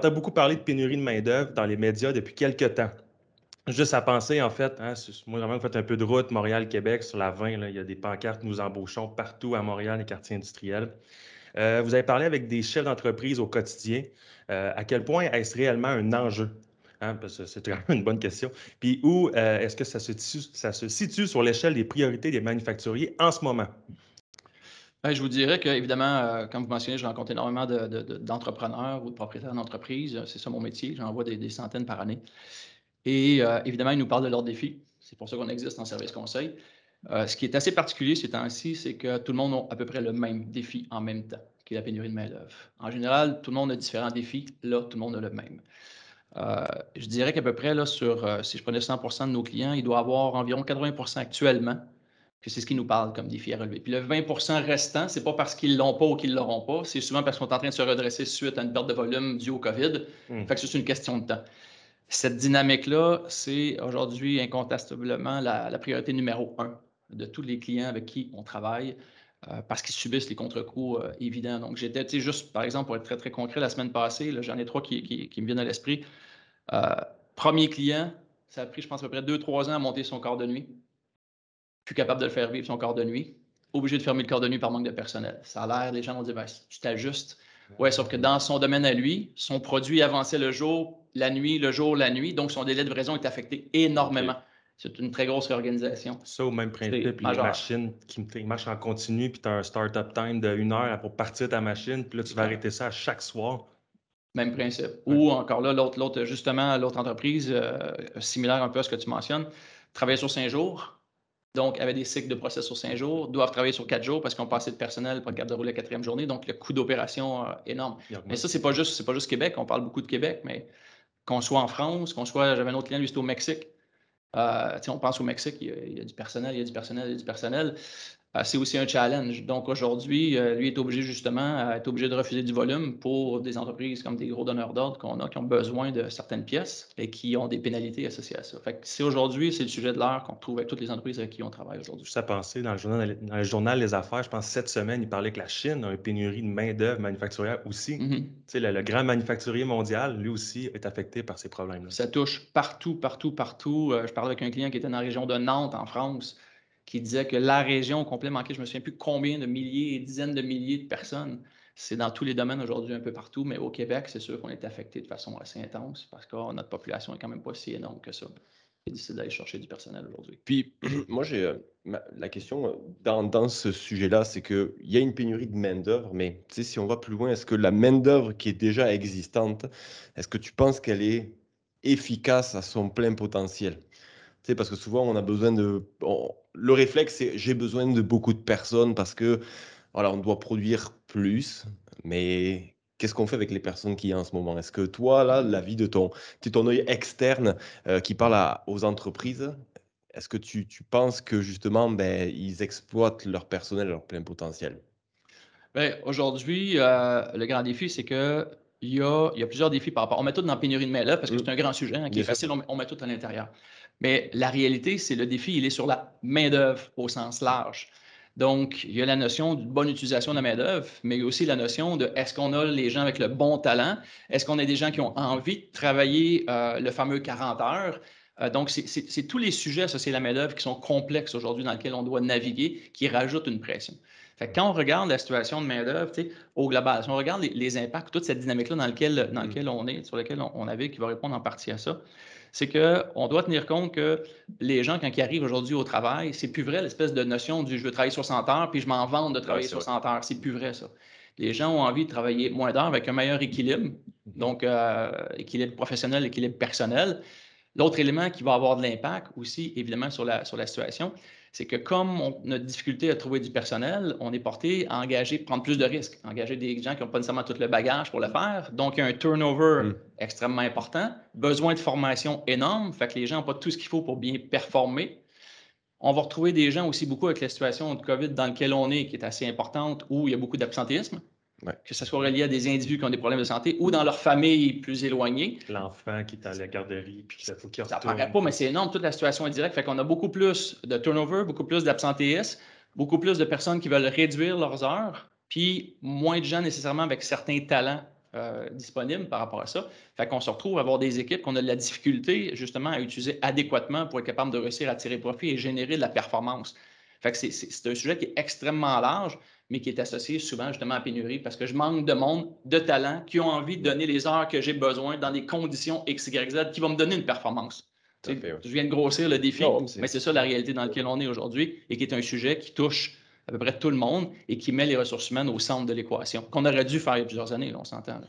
entend beaucoup parler de pénurie de main-d'œuvre dans les médias depuis quelques temps. Juste à penser, en fait, hein, moi, vous faites un peu de route, Montréal-Québec, sur la 20, il y a des pancartes Nous embauchons partout à Montréal, les quartiers industriels. Euh, vous avez parlé avec des chefs d'entreprise au quotidien. Euh, à quel point est-ce réellement un enjeu? Hein, parce que c'est vraiment une bonne question. Puis où euh, est-ce que ça se, ça se situe sur l'échelle des priorités des manufacturiers en ce moment? Ben, je vous dirais que, évidemment, comme vous mentionnez, je rencontre énormément d'entrepreneurs ou de propriétaires d'entreprises. C'est ça mon métier. J'en vois des, centaines par année. Et euh, évidemment, ils nous parlent de leurs défis. C'est pour ça qu'on existe en service conseil. Euh, ce qui est assez particulier ces temps-ci, c'est que tout le monde a à peu près le même défi en même temps, qui est la pénurie de main-d'œuvre. En général, tout le monde a différents défis. Là, tout le monde a le même. Euh, je dirais qu'à peu près, là, sur, si je prenais 100% de nos clients, il doit avoir environ 80% actuellement que c'est ce qui nous parle comme défi à relever. Puis le 20% restant, c'est pas parce qu'ils l'ont pas ou qu'ils l'auront pas, c'est souvent parce qu'on est en train de se redresser suite à une perte de volume due au COVID. Hmm. Fait que c'est une question de temps. Cette dynamique-là, c'est aujourd'hui incontestablement la, priorité numéro un de tous les clients avec qui on travaille euh, parce qu'ils subissent les contre-coups euh, évidents. Donc, j'étais, juste, par exemple, pour être très, très concret, la semaine passée, j'en ai trois qui, me viennent à l'esprit. Euh, premier client, ça a pris, je pense, à peu près deux, trois ans à monter son corps de nuit. Plus capable de le faire vivre, son corps de nuit. Obligé de fermer le corps de nuit par manque de personnel. Ça a l'air, les gens vont dire, ben, tu t'ajustes. Oui, sauf que dans son domaine à lui, son produit avançait le jour, la nuit, le jour, la nuit. Donc, son délai de livraison est affecté énormément. C'est une très grosse réorganisation. Ça, au même principe, les machines qui marchent en continu, puis tu as un start-up time de une heure pour partir ta machine, puis là, tu vas arrêter ça à chaque soir. Même principe. Ou encore là, l'autre, justement, l'autre entreprise, euh, similaire un peu à ce que tu mentionnes, travailler sur cinq jours, donc, avait des cycles de process sur cinq jours, doivent travailler sur quatre jours parce qu'on pas assez de personnel pour être capable de rouler la quatrième journée. Donc, le coût d'opération euh, énorme. Mais ça, c'est pas juste, c'est pas juste Québec. On parle beaucoup de Québec, mais qu'on soit en France, qu'on soit, j'avais un autre client, lui, c'était au Mexique. Euh, on pense au Mexique, il y, a, du personnel, il y a du personnel, il y a du personnel. Euh, c'est aussi un challenge. Donc aujourd'hui, euh, lui est obligé justement être obligé de refuser du volume pour des entreprises comme des gros donneurs d'ordre qu'on a qui ont besoin de certaines pièces et qui ont des pénalités associées à ça. Fait c'est aujourd'hui, c'est le sujet de l'heure qu'on trouve avec toutes les entreprises avec qui on travaille aujourd'hui. Juste à penser, dans le, journal, dans le journal Les Affaires, je pense cette semaine, il parlait que la Chine a une pénurie de main-d'œuvre manufacturière aussi. Mm-hmm. le, grand manufacturier mondial, lui aussi, est affecté par ces problèmes-là. Ça touche partout, partout, partout. Euh, je parlais avec un client qui était dans la région de Nantes, en France qui disait que la région au complet manquait, je me souviens plus combien de milliers et dizaines de milliers de personnes. C'est dans tous les domaines aujourd'hui, un peu partout, mais au Québec, c'est sûr qu'on est affecté de façon assez intense parce que notre population est quand même pas si énorme que ça. Et décide d'aller chercher du personnel aujourd'hui. Puis, moi, j'ai euh, la question euh, dans, dans ce sujet-là, c'est qu'il y a une pénurie de main-d'œuvre, mais si on va plus loin, est-ce que la main-d'œuvre qui est déjà existante, est-ce que tu penses qu'elle est efficace à son plein potentiel? Sais, parce que souvent, on a besoin de. le réflexe, c'est j'ai besoin de beaucoup de personnes parce que voilà, on doit produire plus. Mais qu'est-ce qu'on fait avec les personnes qui y a en ce moment? Est-ce que toi, là, la vie de ton, ton œil externe euh, qui parle aux entreprises, est-ce que tu, tu, penses que justement, ben, ils exploitent leur personnel à leur plein potentiel? Ben, Aujourd'hui, euh, le grand défi, c'est que il y, a, il y a, plusieurs défis par rapport. On met tout dans la pénurie de main-d'œuvre parce que mmh. c'est un grand sujet hein, qui est facile, on met tout à l'intérieur. Mais la réalité, c'est le défi, il est sur la main-d'œuvre au sens large. Donc, il y a la notion de bonne utilisation de la main-d'œuvre, mais il y a aussi la notion de est-ce qu'on a les gens avec le bon talent? Est-ce qu'on a des gens qui ont envie de travailler euh, le fameux 40 heures? Euh, donc, c'est tous les sujets associés à la main-d'œuvre qui sont complexes aujourd'hui dans lesquels on doit naviguer, qui rajoutent une pression. Fait quand on regarde la situation de main-d'œuvre au global, si on regarde les, impacts, toute cette dynamique-là dans, laquelle, dans laquelle on est, sur laquelle on, on navigue, qui va répondre en partie à ça, c'est qu'on doit tenir compte que les gens, quand ils arrivent aujourd'hui au travail, c'est plus vrai l'espèce de notion du je veux travailler 60 heures puis je m'en vante de travailler 60 heures. C'est plus vrai ça. Les gens ont envie de travailler moins d'heures avec un meilleur équilibre, donc euh, équilibre professionnel, équilibre personnel. L'autre élément qui va avoir de l'impact aussi, évidemment, sur la, sur la situation, c'est que comme on a de difficulté à trouver du personnel, on est porté à engager, prendre plus de risques, engager des gens qui n'ont pas nécessairement tout le bagage pour le faire. Donc, il y a un turnover mm. extrêmement important, besoin de formation énorme, fait que les gens n'ont pas tout ce qu'il faut pour bien performer. On va retrouver des gens aussi beaucoup avec la situation de COVID dans laquelle on est, qui est assez importante, où il y a beaucoup d'absentéisme. Que ce soit relié à des individus qui ont des problèmes de santé ou dans leur famille plus éloignée. L'enfant qui est à la garderie, puis qu'il faut qu'il Ça paraît pas, mais c'est énorme. Toute la situation est directe. Fait qu'on a beaucoup plus de turnover, beaucoup plus d'absentéisme, beaucoup plus de personnes qui veulent réduire leurs heures, puis moins de gens nécessairement avec certains talents euh, disponibles par rapport à ça. Fait qu'on se retrouve à avoir des équipes qu'on a de la difficulté justement à utiliser adéquatement pour être capable de réussir à tirer profit et générer de la performance. Fait que c'est un sujet qui est extrêmement large, mais qui est associé souvent justement à pénurie parce que je manque de monde, de talents qui ont envie de donner les heures que j'ai besoin dans des conditions X, Y, Z qui vont me donner une performance. Je viens de grossir le défi, mais c'est ça la réalité dans laquelle on est aujourd'hui et qui est un sujet qui touche à peu près tout le monde et qui met les ressources humaines au centre de l'équation, qu'on aurait dû faire il y a plusieurs années, on s'entend.